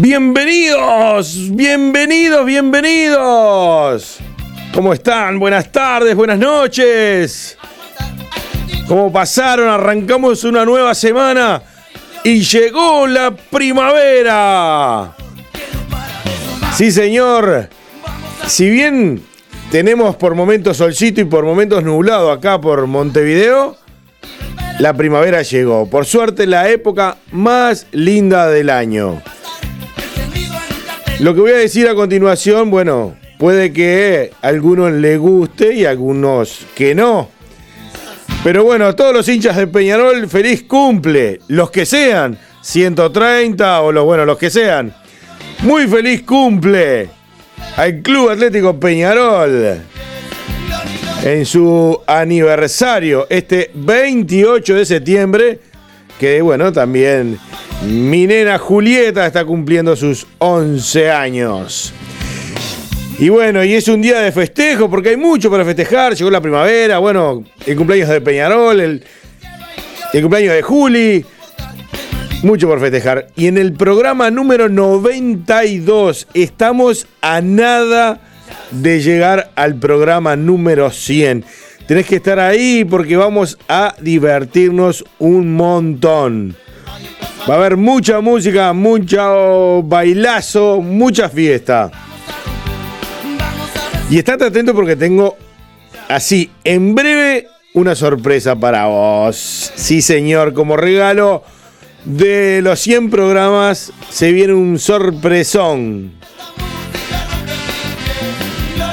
Bienvenidos, bienvenidos, bienvenidos. ¿Cómo están? Buenas tardes, buenas noches. ¿Cómo pasaron? Arrancamos una nueva semana y llegó la primavera. Sí, señor. Si bien tenemos por momentos solcito y por momentos nublado acá por Montevideo, la primavera llegó. Por suerte, la época más linda del año. Lo que voy a decir a continuación, bueno, puede que a algunos le guste y a algunos que no. Pero bueno, todos los hinchas de Peñarol, feliz cumple. Los que sean, 130 o los, bueno, los que sean. Muy feliz cumple al Club Atlético Peñarol en su aniversario, este 28 de septiembre, que bueno, también mi nena Julieta está cumpliendo sus 11 años. Y bueno, y es un día de festejo porque hay mucho para festejar. Llegó la primavera, bueno, el cumpleaños de Peñarol, el, el cumpleaños de Juli. Mucho por festejar. Y en el programa número 92 estamos a nada de llegar al programa número 100. Tenés que estar ahí porque vamos a divertirnos un montón. Va a haber mucha música, mucho bailazo, mucha fiesta. Y estate atento porque tengo así, en breve, una sorpresa para vos. Sí, señor, como regalo de los 100 programas se viene un sorpresón.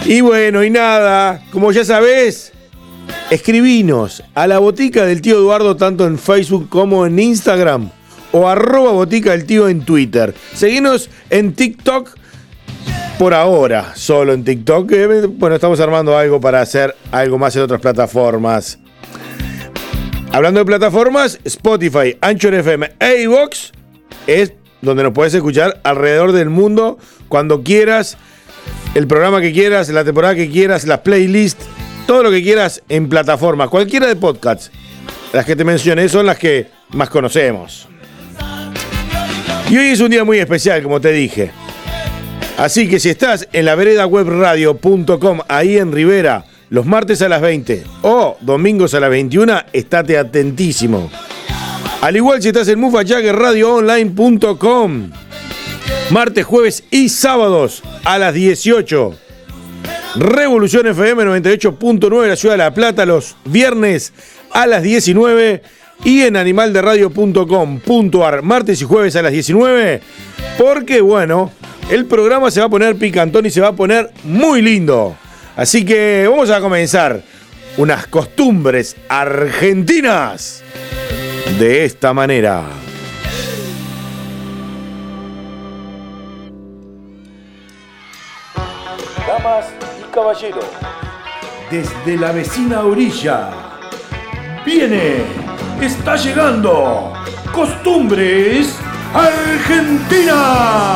Y bueno, y nada, como ya sabés, escribinos a la botica del tío Eduardo tanto en Facebook como en Instagram o arroba botica del tío en Twitter. Seguinos en TikTok por ahora, solo en TikTok. Bueno, estamos armando algo para hacer algo más en otras plataformas. Hablando de plataformas, Spotify, Anchor FM e iVox es donde nos puedes escuchar alrededor del mundo cuando quieras, el programa que quieras, la temporada que quieras, las playlists, todo lo que quieras en plataformas, cualquiera de podcasts. Las que te mencioné son las que más conocemos. Y hoy es un día muy especial, como te dije. Así que si estás en la vereda webradio.com, ahí en Rivera, los martes a las 20 o domingos a las 21, estate atentísimo. Al igual si estás en mufajaggerradioonline.com, martes, jueves y sábados a las 18. Revolución FM 98.9 en la ciudad de La Plata los viernes a las 19 y en animalderadio.com.ar martes y jueves a las 19 porque bueno, el programa se va a poner picantón y se va a poner muy lindo. Así que vamos a comenzar unas costumbres argentinas de esta manera. Damas y caballeros, desde la vecina orilla, viene, está llegando, costumbres Argentina.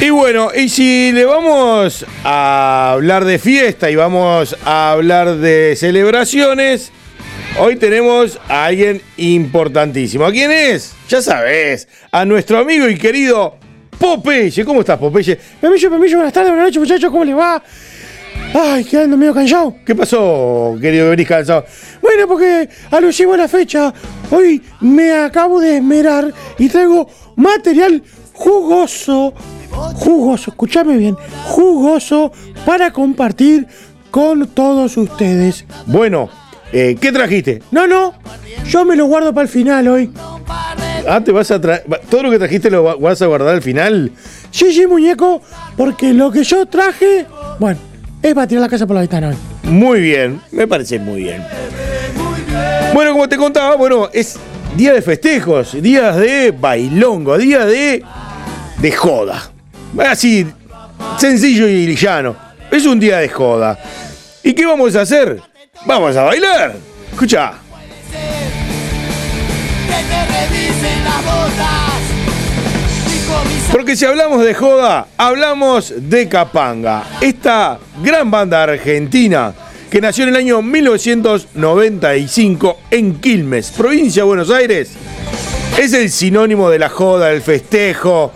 Y bueno, y si le vamos a hablar de fiesta y vamos a hablar de celebraciones, Hoy tenemos a alguien importantísimo. ¿A quién es? Ya sabes, a nuestro amigo y querido Popeye. ¿Cómo estás, Popeye? Pemillo, Pemillo, buenas tardes, buenas noches, muchachos, ¿cómo les va? Ay, quedando medio cansado. ¿Qué pasó, querido que venís cansado? Bueno, porque alusivo a la fecha, hoy me acabo de esmerar y traigo material jugoso, jugoso, escúchame bien, jugoso para compartir con todos ustedes. Bueno, eh, ¿qué trajiste? No, no, yo me lo guardo para el final hoy. Ah, te vas a traer. ¿Todo lo que trajiste lo va- vas a guardar al final? Sí, sí, muñeco, porque lo que yo traje, bueno, es para tirar la casa por la ventana hoy. Muy bien, me parece muy bien. Bueno, como te contaba, bueno, es día de festejos, días de bailongo, día de. de joda. Así, sencillo y llano. Es un día de joda. ¿Y qué vamos a hacer? Vamos a bailar. Escucha. Porque si hablamos de joda, hablamos de Capanga. Esta gran banda argentina que nació en el año 1995 en Quilmes, provincia de Buenos Aires. Es el sinónimo de la joda, del festejo,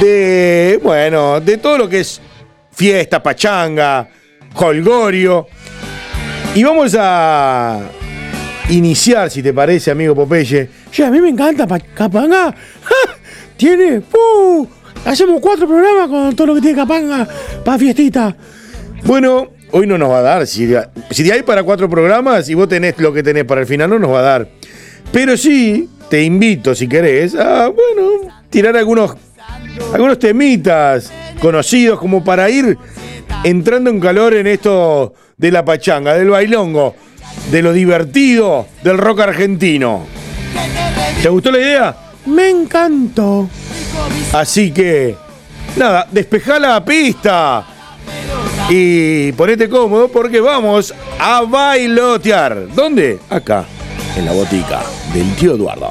de, bueno, de todo lo que es fiesta, pachanga, holgorio. Y vamos a iniciar, si te parece, amigo Popeye, Che, a mí me encanta pa- Capanga. Tiene, ¡puh! Hacemos cuatro programas con todo lo que tiene Capanga para fiestita. Bueno, hoy no nos va a dar. Si, si hay para cuatro programas y vos tenés lo que tenés para el final, no nos va a dar. Pero sí, te invito, si querés, a, bueno, tirar algunos, algunos temitas conocidos como para ir entrando en calor en esto de la pachanga, del bailongo, de lo divertido del rock argentino. ¿Te gustó la idea? Me encantó. Así que, nada, despejá la pista. Y ponete cómodo porque vamos a bailotear. ¿Dónde? Acá, en la botica del tío Eduardo.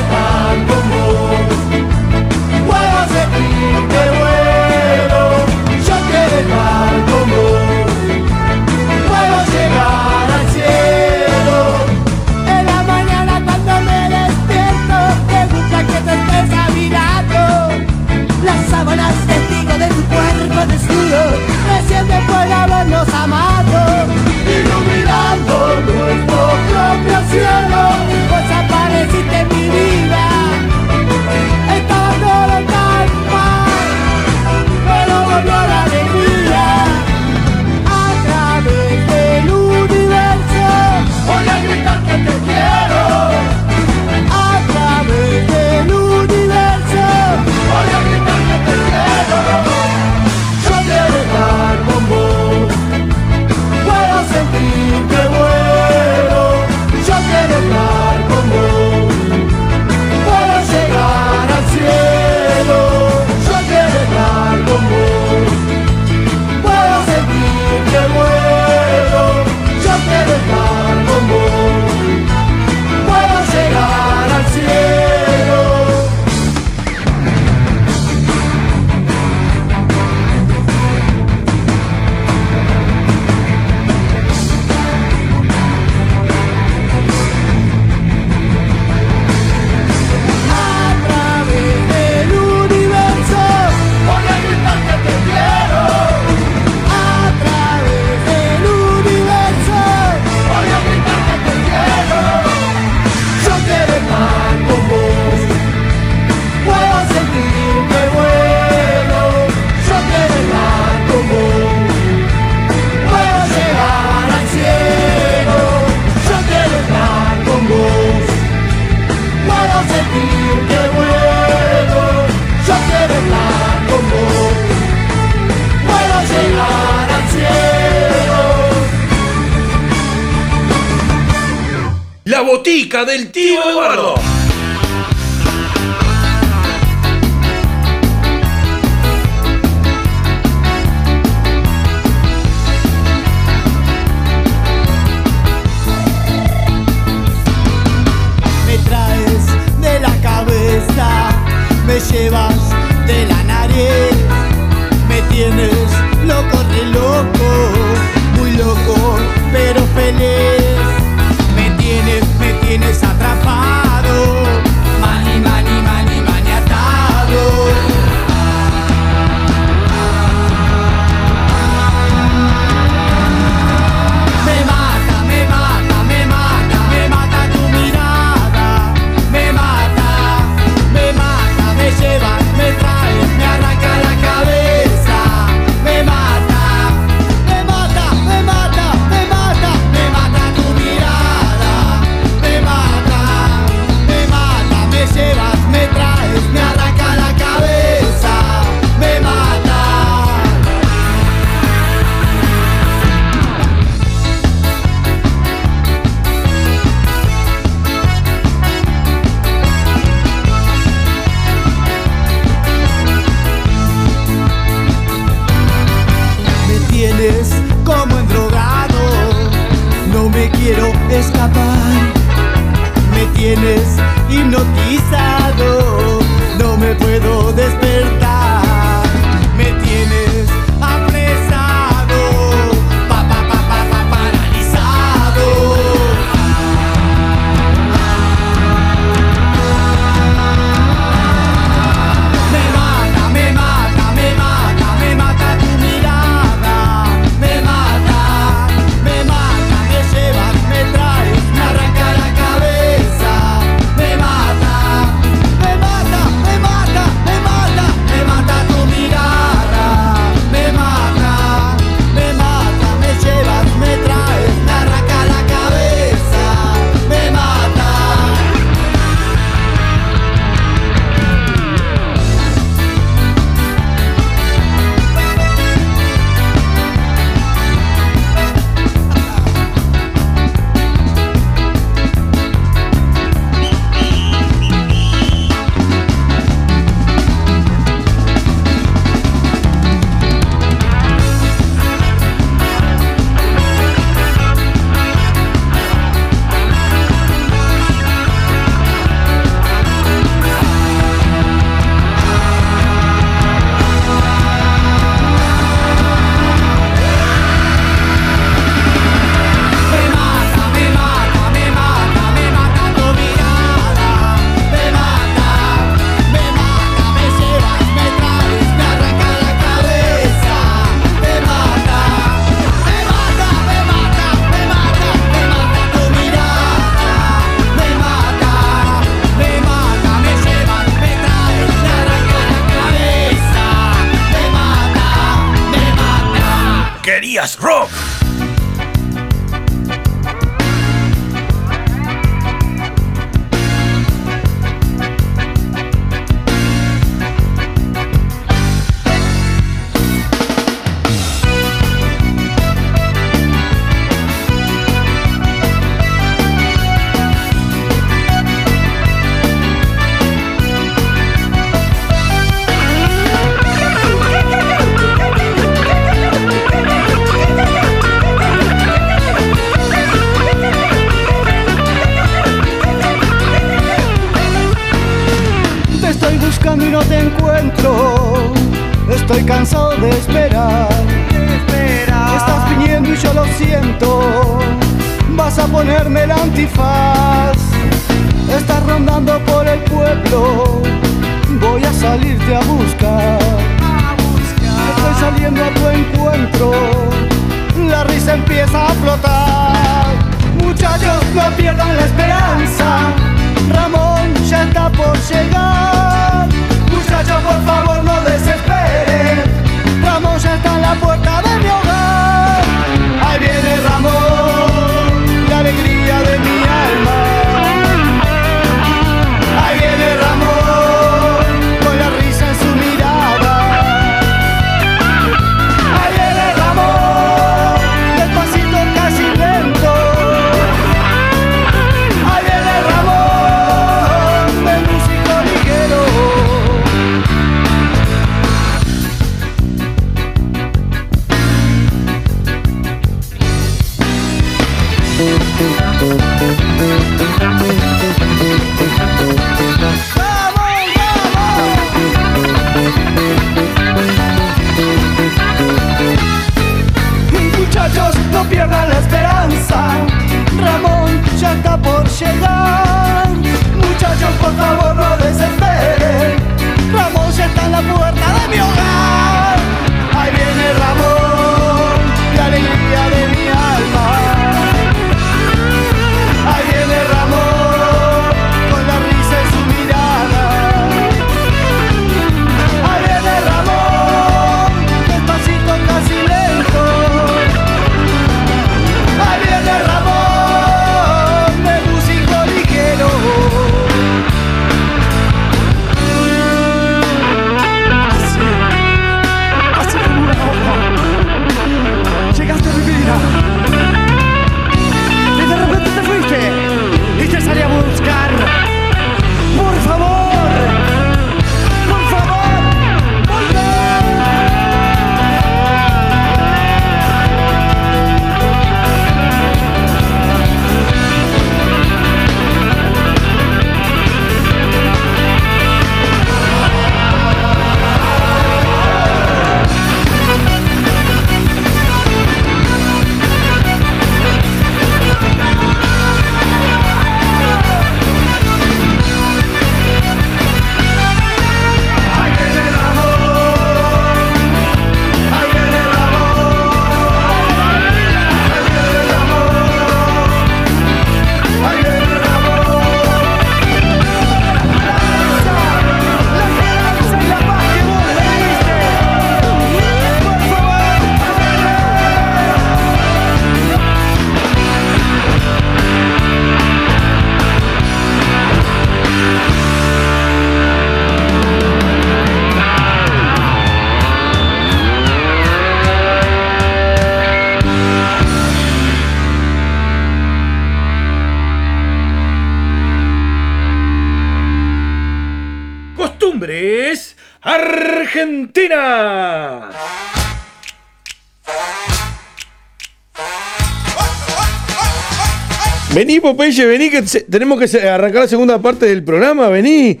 Popeye, vení, que se- tenemos que arrancar la segunda parte del programa, vení.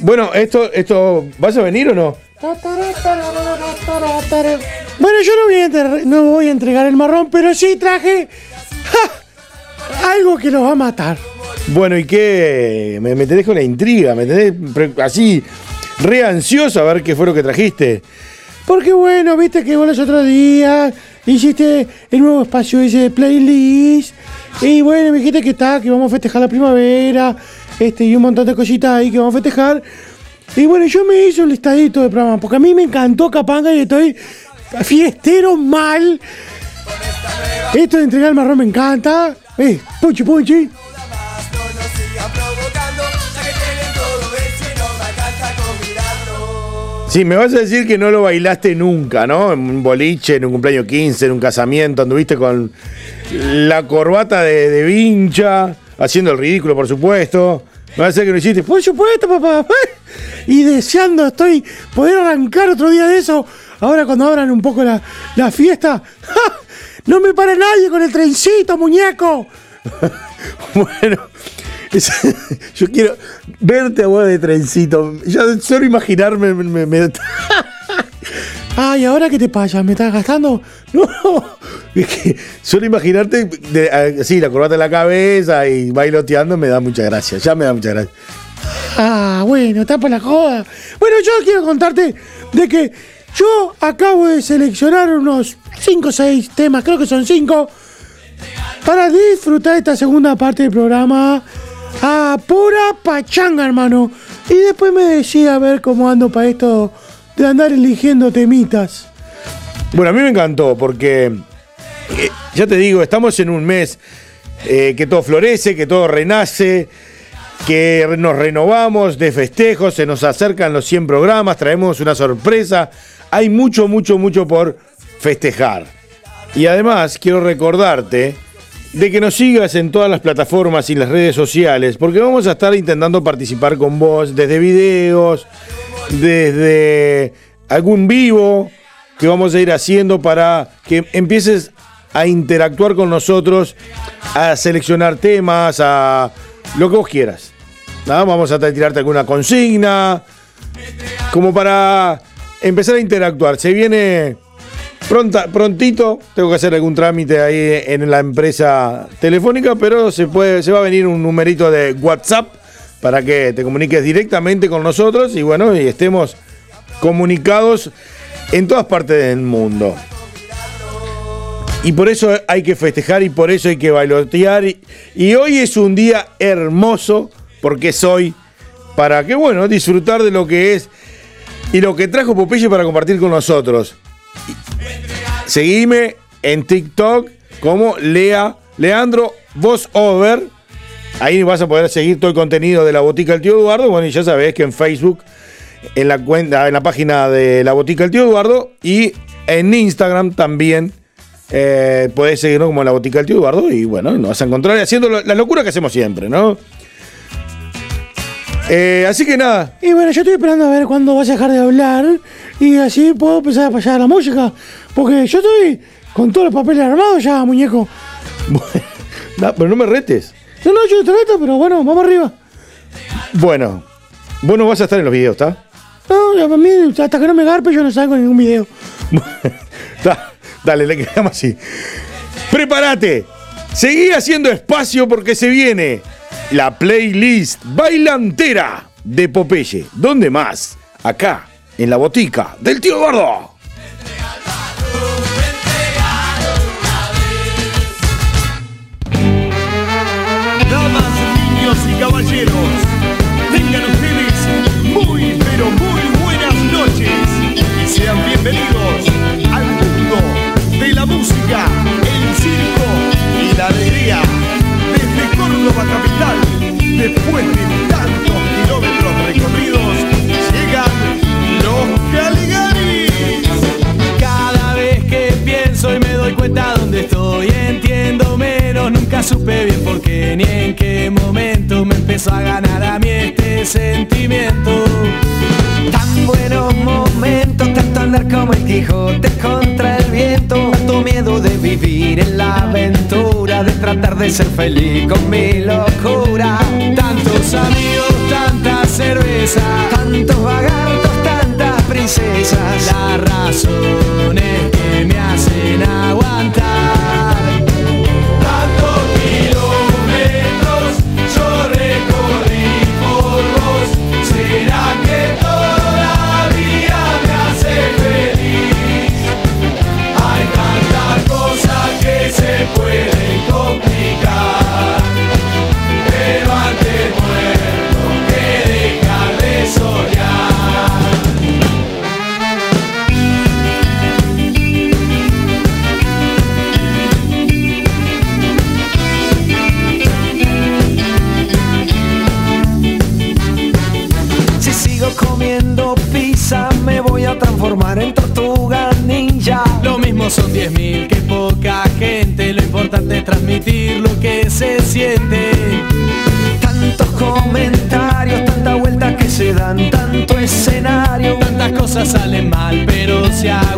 Bueno, esto, esto, ¿vas a venir o no? Bueno, yo no voy, a entre- no voy a entregar el marrón, pero sí traje ¡ja! algo que los va a matar. Bueno, ¿y qué? Me, me tenés con la intriga, me tenés así re ansioso a ver qué fue lo que trajiste. Porque bueno, viste que vos los otros días hiciste el nuevo espacio ese de playlist. Y bueno, me dijiste que está, que vamos a festejar la primavera. Este, y un montón de cositas ahí que vamos a festejar. Y bueno, yo me hice un listadito de programas, porque a mí me encantó Capanga y estoy fiestero mal. Esto de entregar el marrón me encanta. Eh, punchi, punchi. Sí, me vas a decir que no lo bailaste nunca, ¿no? En un boliche, en un cumpleaños 15, en un casamiento, anduviste con la corbata de, vincha, haciendo el ridículo, por supuesto. Me vas a decir que lo hiciste. Por supuesto, papá. Y deseando estoy poder arrancar otro día de eso. Ahora cuando abran un poco la, la fiesta. ¡ja! No me para nadie con el trencito, muñeco. Bueno, yo quiero verte a vos de trencito. Ya solo imaginarme me- me- Ay, ¿ahora qué te pasa? ¿Me estás gastando? No. es que solo imaginarte de- así la corbata en la cabeza y bailoteando me da mucha gracia. Ya me da mucha gracia. Ah, bueno, tapa la joda. Bueno, yo quiero contarte de que yo acabo de seleccionar unos 5 o 6 temas, creo que son 5, para disfrutar esta segunda parte del programa a pura pachanga, hermano. Y después me decía a ver cómo ando para esto de andar eligiendo temitas. Bueno, a mí me encantó porque, eh, ya te digo, estamos en un mes eh, que todo florece, que todo renace, que nos renovamos de festejos, se nos acercan los 100 programas, traemos una sorpresa. Hay mucho, mucho, mucho por festejar. Y además quiero recordarte de que nos sigas en todas las plataformas y las redes sociales, porque vamos a estar intentando participar con vos desde videos, desde algún vivo que vamos a ir haciendo para que empieces a interactuar con nosotros, a seleccionar temas, a lo que vos quieras. Vamos a tirarte alguna consigna, como para empezar a interactuar. Se viene pronta, prontito, tengo que hacer algún trámite ahí en la empresa telefónica, pero se, puede, se va a venir un numerito de WhatsApp para que te comuniques directamente con nosotros y bueno, y estemos comunicados en todas partes del mundo. Y por eso hay que festejar y por eso hay que bailotear. Y, y hoy es un día hermoso porque es hoy para que, bueno, disfrutar de lo que es y lo que trajo Popeye para compartir con nosotros. Seguime en TikTok como Lea Leandro Voz Over. Ahí vas a poder seguir todo el contenido de la Botica del Tío Eduardo. Bueno, y ya sabés que en Facebook, en la cuenta, en la página de la Botica del Tío Eduardo y en Instagram también eh, podés seguirnos como la Botica del Tío Eduardo. Y bueno, nos vas a encontrar haciendo lo- la locura que hacemos siempre, ¿no? Eh, así que nada, Y bueno, yo estoy esperando a ver cuándo vas a dejar de hablar y así puedo empezar a pasar la música. Porque yo estoy con todos los papeles armados ya, muñeco. no, pero no me retes. No, no, yo te reto, pero bueno, vamos arriba. Bueno, vos no vas a estar en los videos, ¿está? No, para mí, hasta que no me garpe, yo no salgo en ningún video. Da- Dale, le quedamos así. Prepárate. Seguí haciendo espacio porque se viene la playlist bailantera de Popeye. ¿Dónde más? Acá, en la botica del tío Gordo. de ser feliz con mi locura. Tantos amigos. Tantos comentarios, tanta vuelta que se dan, tanto escenario, tantas cosas salen mal, pero se hago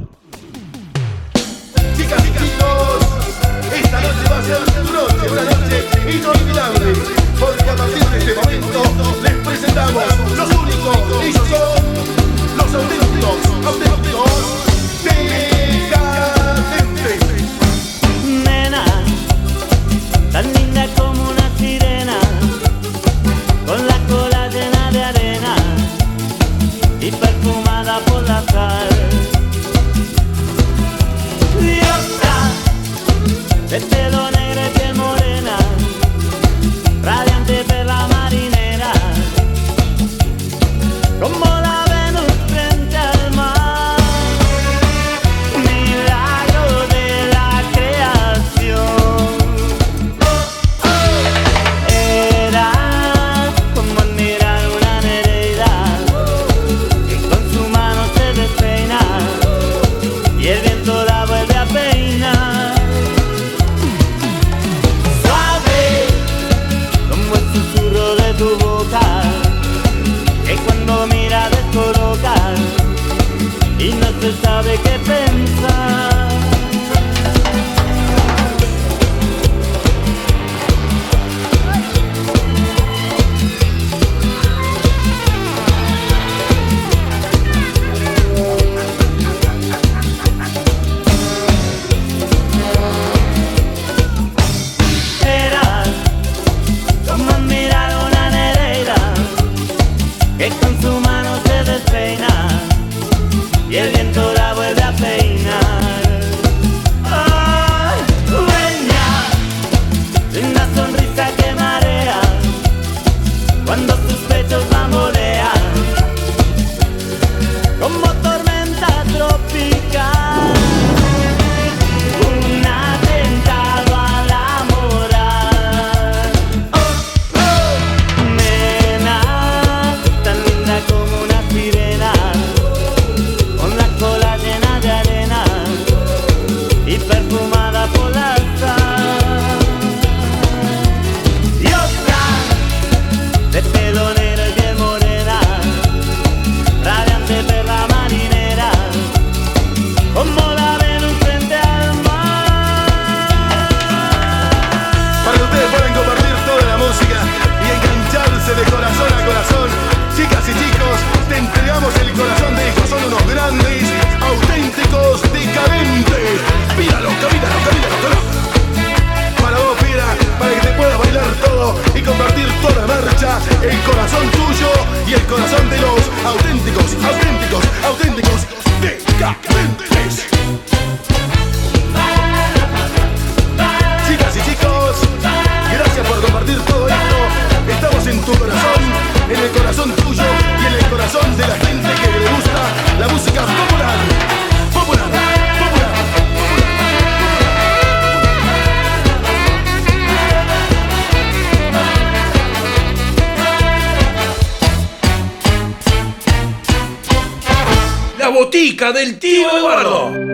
el corazón tuyo y el corazón de los auténticos, auténticos, auténticos decadentes. Chicas y chicos, gracias por compartir todo esto. Estamos en tu corazón, en el corazón tuyo y en el corazón de la gente. del tío Eduardo.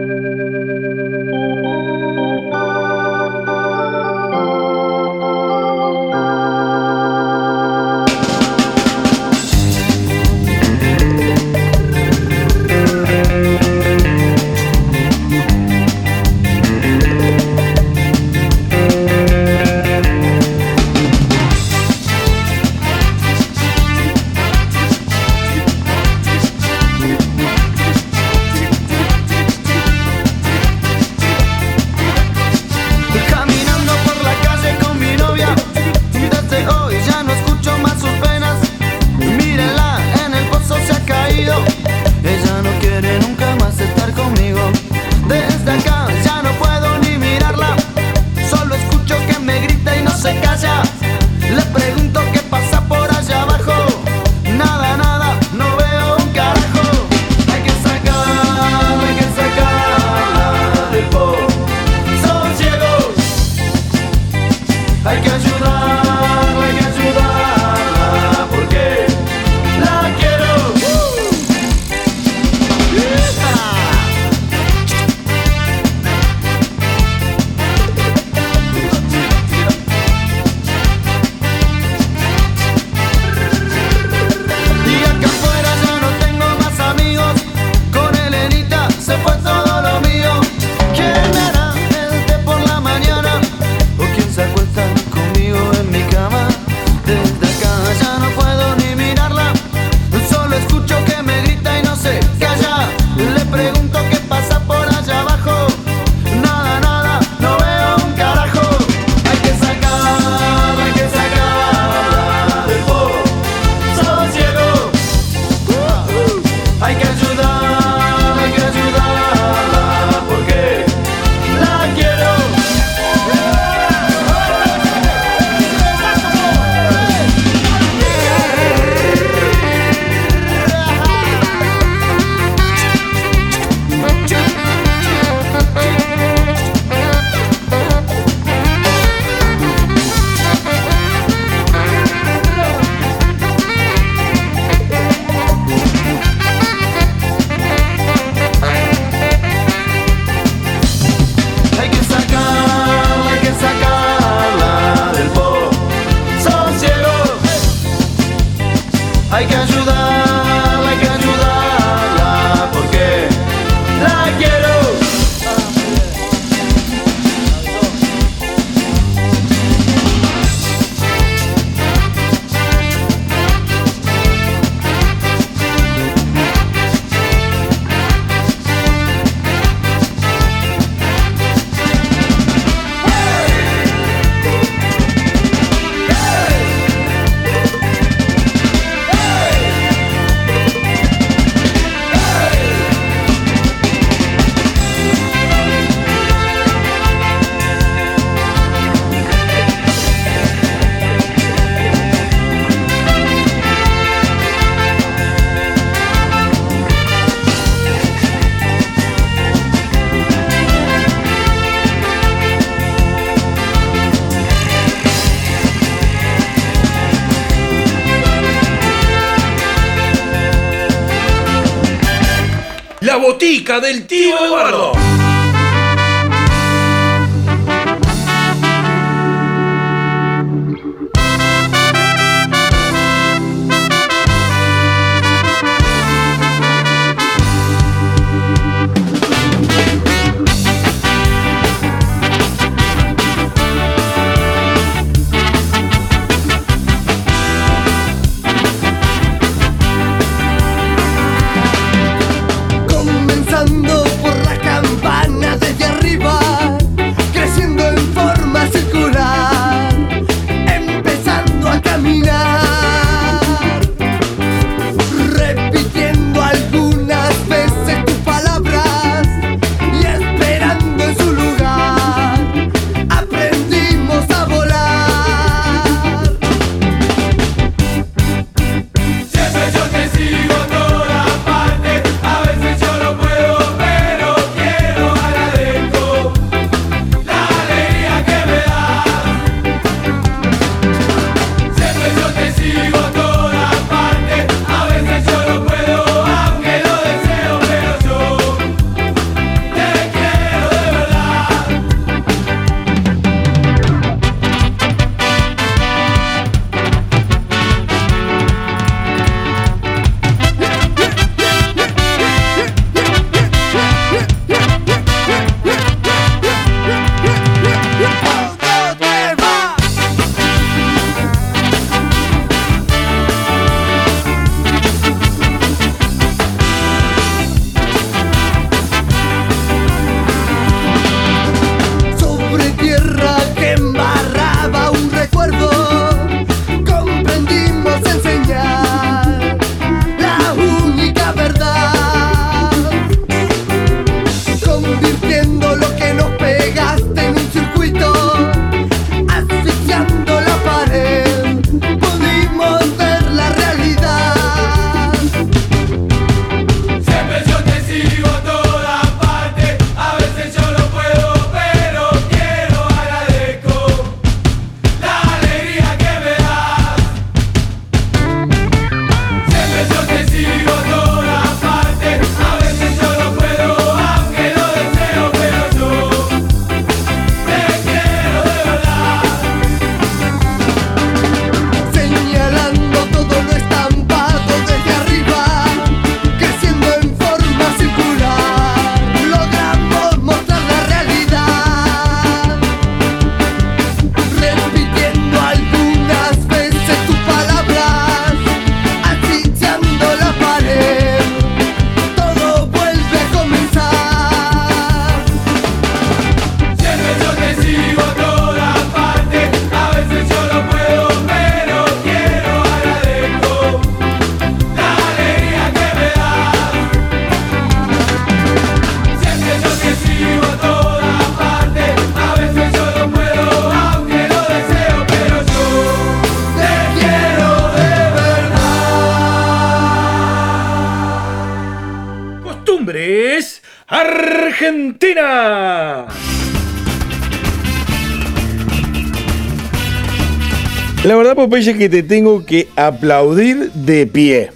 Popeye, que te tengo que aplaudir de pie.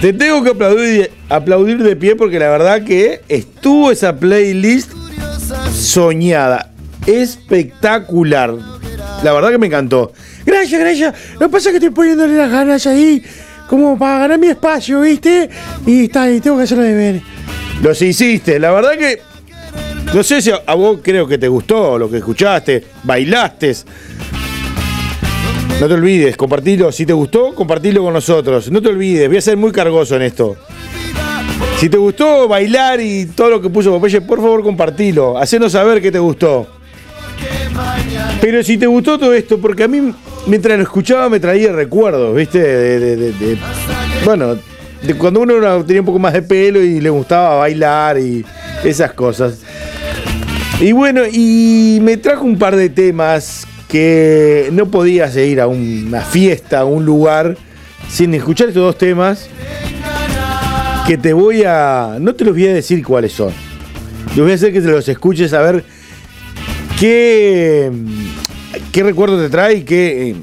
Te tengo que aplaudir, aplaudir de pie porque la verdad que estuvo esa playlist soñada. Espectacular. La verdad que me encantó. Gracias, gracias. Lo que pasa es que estoy poniéndole las ganas ahí, como para ganar mi espacio, ¿viste? Y está ahí, tengo que hacerlo de ver. Los hiciste. La verdad que. No sé si a, vos creo que te gustó lo que escuchaste, bailaste. No te olvides, compartilo. Si te gustó, compartilo con nosotros. No te olvides, voy a ser muy cargoso en esto. Si te gustó bailar y todo lo que puso Popeye, por favor compartilo. Hacenos saber que te gustó. Pero si te gustó todo esto, porque a mí mientras lo escuchaba me traía recuerdos, ¿viste? De, de- de- de- bueno, de cuando uno tenía un poco más de pelo y le gustaba bailar y esas cosas. Y bueno, y me trajo un par de temas que no podías ir a una fiesta, a un lugar, sin escuchar estos dos temas. Que te voy a. No te los voy a decir cuáles son. Los voy a hacer que te los escuches a ver qué. qué recuerdo te trae y qué.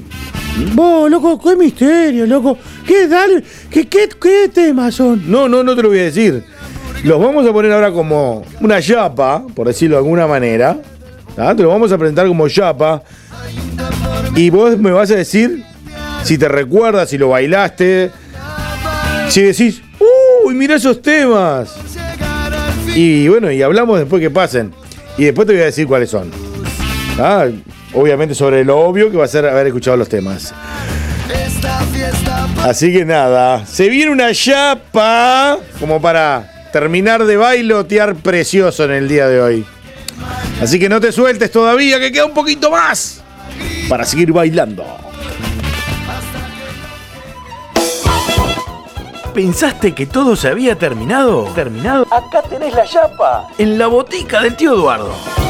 Vos, loco, qué misterio, loco. ¿Qué, dale? ¿Qué, qué, qué temas son? No, no, no te lo voy a decir. Los vamos a poner ahora como una chapa, por decirlo de alguna manera. ¿ah? Te lo vamos a presentar como chapa. Y vos me vas a decir si te recuerdas, si lo bailaste. Si decís, uy, mira esos temas. Y bueno, y hablamos después que pasen. Y después te voy a decir cuáles son. ¿Ah? Obviamente sobre lo obvio que va a ser haber escuchado los temas. Así que nada, se viene una chapa como para terminar de bailotear precioso en el día de hoy. Así que no te sueltes todavía, que queda un poquito más para seguir bailando. ¿Pensaste que todo se había terminado? ¿Terminado? Acá tenés la chapa. En la botica del tío Eduardo.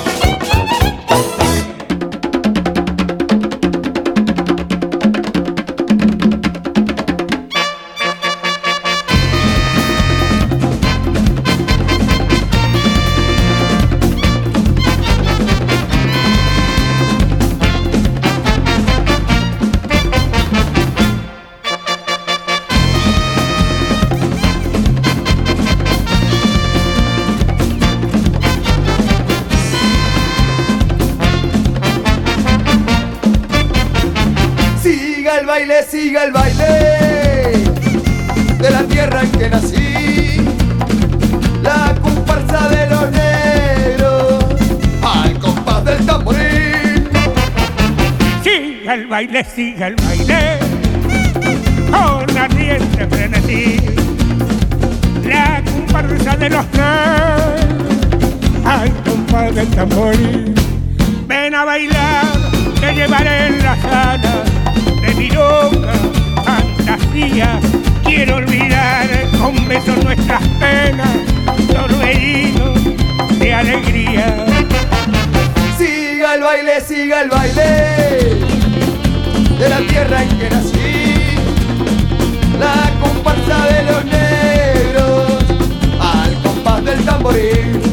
Siga el baile, siga el baile de la tierra en que nací. La comparsa de los negros al compás del tamboril. Siga el baile, siga el baile, con ardiente frenesí. La comparsa de los negros, al compás del tamboril. Ven a bailar, te llevaré en la sala fantasía. Quiero olvidar con besos nuestras penas, torbellinos de alegría. Siga el baile, siga el baile de la tierra en que nací. La comparsa de los negros al compás del tamboril.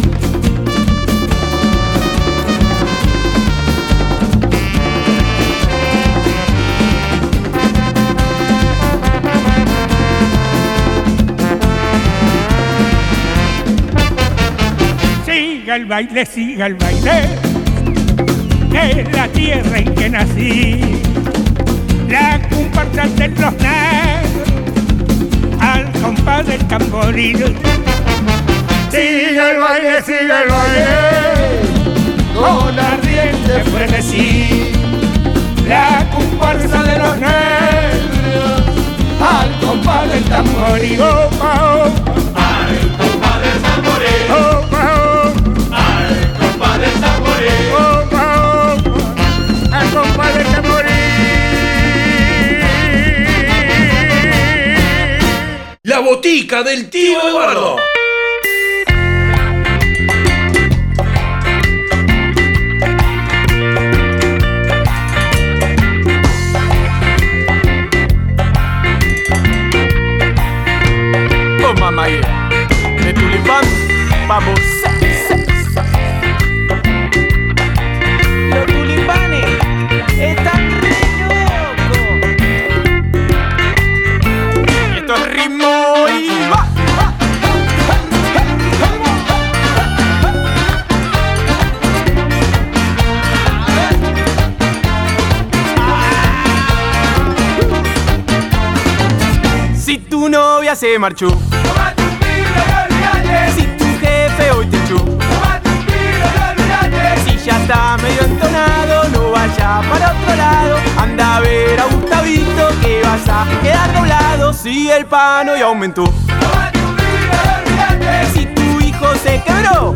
Siga el baile, siga el baile de la tierra en que nací. La comparsa de los negros al compás del tamboril. Siga el baile, siga el baile con ardiente frenesí. la comparsa de los negros al compás del tamboril. Botica del tío Eduardo. Oh mamá, de tulipán, vamos. Tu novia se marchó, si tu jefe hoy te echó, si ya está medio entonado, no vaya para otro lado. Anda a ver a Gustavito que vas a quedar doblado. Si el pan hoy aumentó. Si tu hijo se quebró,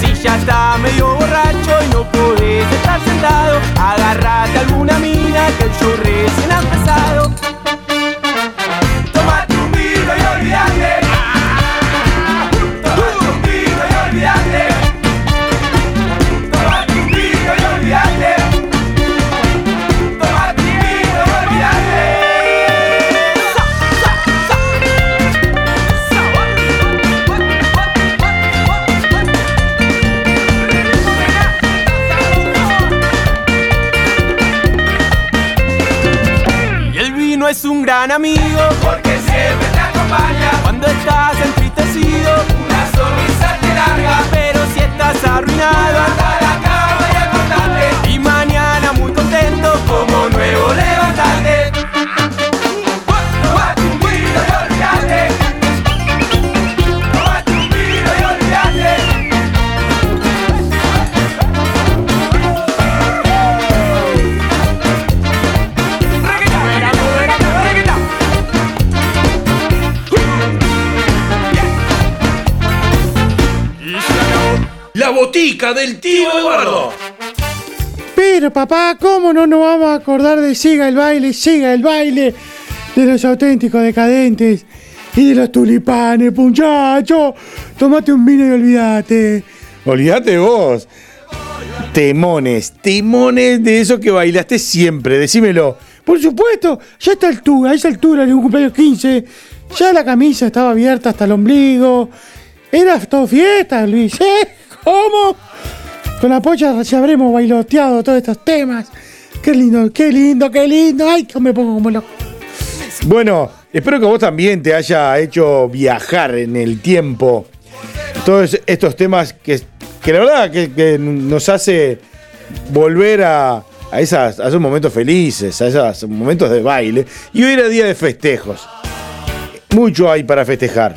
si ya está medio borracho y no podés estar sentado, agárrate alguna mina que el show recién ha empezado. Amigo, porque siempre te acompaña. cuando estás entristecido, Una sonrisa te larga, pero si estás arruinado, Del tío Eduardo. Pero papá, ¿cómo no nos vamos a acordar de Siga el baile, siga el baile de los auténticos decadentes y de los tulipanes, muchacho? Tómate un vino y olvídate. Olvídate vos. Temones, temones de eso que bailaste siempre, decímelo. Por supuesto, ya a esta altura, a esa altura de un cumpleaños 15, ya la camisa estaba abierta hasta el ombligo. Era todo fiesta, Luis, ¿eh? ¿Cómo? Con la pocha ya habremos bailoteado todos estos temas. Qué lindo, qué lindo, qué lindo. Ay, que me pongo como loco. Bueno, espero que vos también te haya hecho viajar en el tiempo. Todos estos temas que, que la verdad que, nos hace volver a, a esos momentos felices, a esos momentos de baile. Y hoy era día de festejos. Mucho hay para festejar.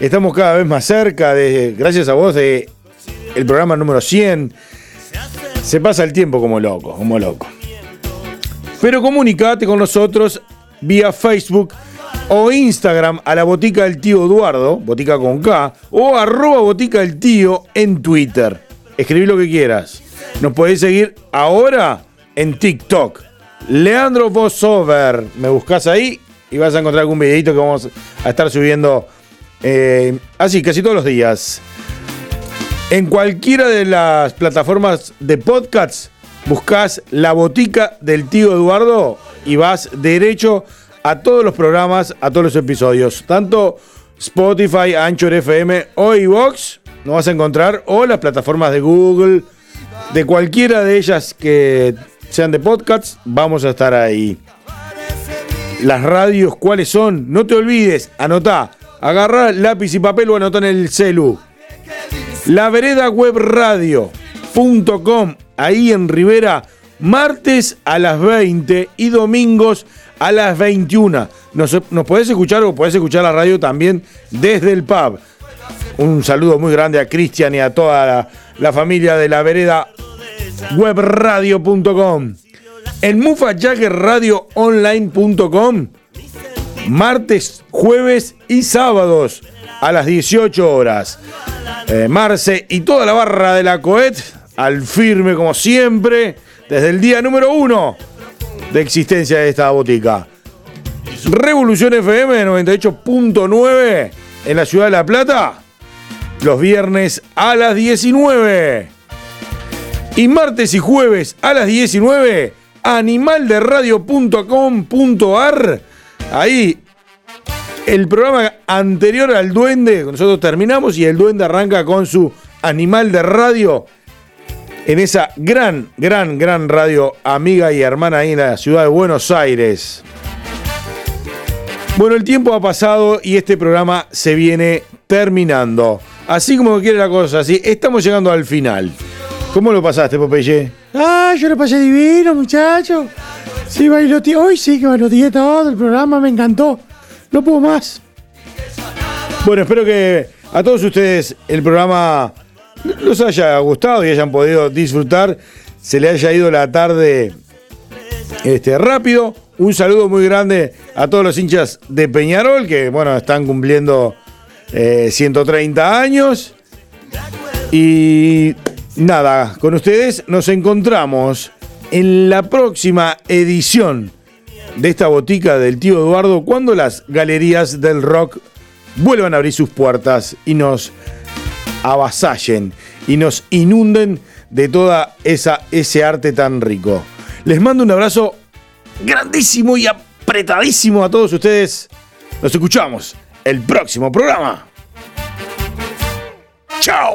Estamos cada vez más cerca de, gracias a vos, de el programa número 100. Se pasa el tiempo como loco, como loco. Pero comunicate con nosotros vía Facebook o Instagram a la botica del tío Eduardo, botica con K, o arroba botica del tío en Twitter. Escribí lo que quieras. Nos podéis seguir ahora en TikTok. Leandro Vosover. Me buscas ahí y vas a encontrar algún videito que vamos a estar subiendo eh, así, casi todos los días. En cualquiera de las plataformas de podcasts, buscas la botica del tío Eduardo y vas derecho a todos los programas, a todos los episodios. Tanto Spotify, Anchor FM o iVox, nos vas a encontrar, o las plataformas de Google, de cualquiera de ellas que sean de podcasts, vamos a estar ahí. Las radios, ¿cuáles son? No te olvides, anotá, agarrá lápiz y papel o anotá en el celu. La ahí en Rivera, martes a las 20 y domingos a las 21. Nos, nos podés escuchar o podés escuchar la radio también desde el pub. Un saludo muy grande a Cristian y a toda la, familia de la vereda webradio.com. En mufajaggerradioonline.com, martes, jueves y sábados a las 18 horas. Eh, Marce y toda la barra de la Coet al firme como siempre desde el día número uno de existencia de esta botica. Revolución FM 98.9 en la ciudad de La Plata los viernes a las 19. Y martes y jueves a las 19, animalderadio.com.ar. Ahí, el programa anterior al Duende, nosotros terminamos y el Duende arranca con su Animal de Radio en esa gran, gran, gran radio amiga y hermana ahí en la ciudad de Buenos Aires. Bueno, el tiempo ha pasado y este programa se viene terminando. Así como quiere la cosa, así estamos llegando al final. ¿Cómo lo pasaste, Popeye? Ah, yo lo pasé divino, muchacho. Sí, bailoteé. Hoy sí que bailoteé todo. El programa me encantó. No puedo más. Bueno, espero que a todos ustedes el programa los haya gustado y hayan podido disfrutar. Se le haya ido la tarde este, rápido. Un saludo muy grande a todos los hinchas de Peñarol que, bueno, están cumpliendo eh, 130 años. Y nada, con ustedes nos encontramos en la próxima edición de esta botica del tío Eduardo cuando las galerías del rock vuelvan a abrir sus puertas y nos avasallen y nos inunden de toda esa ese arte tan rico. Les mando un abrazo grandísimo y apretadísimo a todos ustedes. Nos escuchamos el próximo programa. Chao.